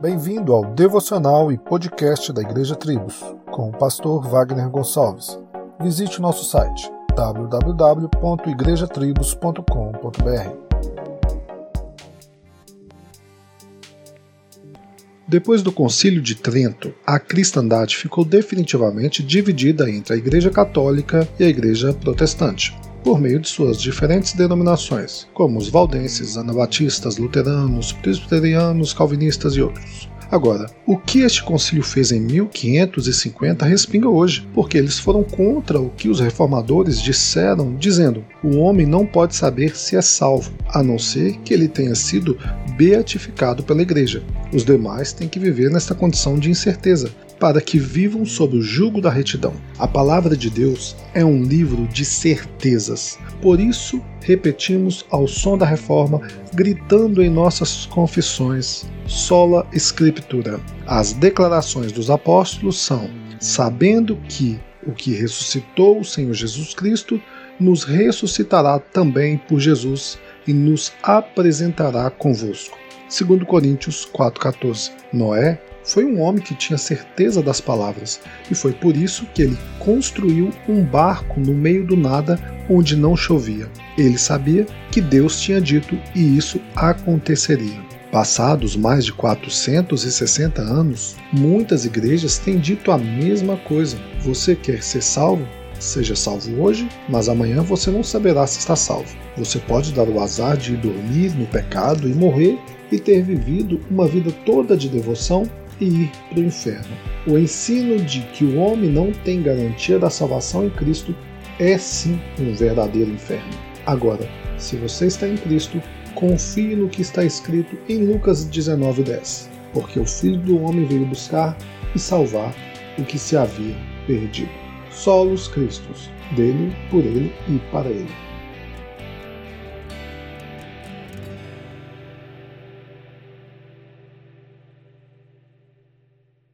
Bem-vindo ao devocional e podcast da Igreja Tribos, com o pastor Wagner Gonçalves. Visite o nosso site www.igrejatribos.com.br. Depois do Concílio de Trento, a cristandade ficou definitivamente dividida entre a Igreja Católica e a Igreja Protestante por meio de suas diferentes denominações, como os valdenses, anabatistas, luteranos, presbiterianos, calvinistas e outros. Agora, o que este concílio fez em 1550 respinga hoje, porque eles foram contra o que os reformadores disseram, dizendo: o homem não pode saber se é salvo, a não ser que ele tenha sido beatificado pela igreja. Os demais têm que viver nesta condição de incerteza, para que vivam sob o jugo da retidão. A palavra de Deus é um livro de certezas. Por isso, repetimos ao som da reforma, gritando em nossas confissões: sola scriptura. As declarações dos apóstolos são: sabendo que o que ressuscitou o Senhor Jesus Cristo nos ressuscitará também por Jesus e nos apresentará convosco. 2 Coríntios 4,14. Noé foi um homem que tinha certeza das palavras, e foi por isso que ele construiu um barco no meio do nada onde não chovia. Ele sabia que Deus tinha dito e isso aconteceria. Passados mais de 460 anos, muitas igrejas têm dito a mesma coisa. Você quer ser salvo? Seja salvo hoje, mas amanhã você não saberá se está salvo. Você pode dar o azar de ir dormir no pecado e morrer e ter vivido uma vida toda de devoção e ir para o inferno. O ensino de que o homem não tem garantia da salvação em Cristo é sim um verdadeiro inferno. Agora, se você está em Cristo, confie no que está escrito em Lucas 19:10, porque o Filho do homem veio buscar e salvar o que se havia perdido. Solos Cristos, dele, por ele e para ele.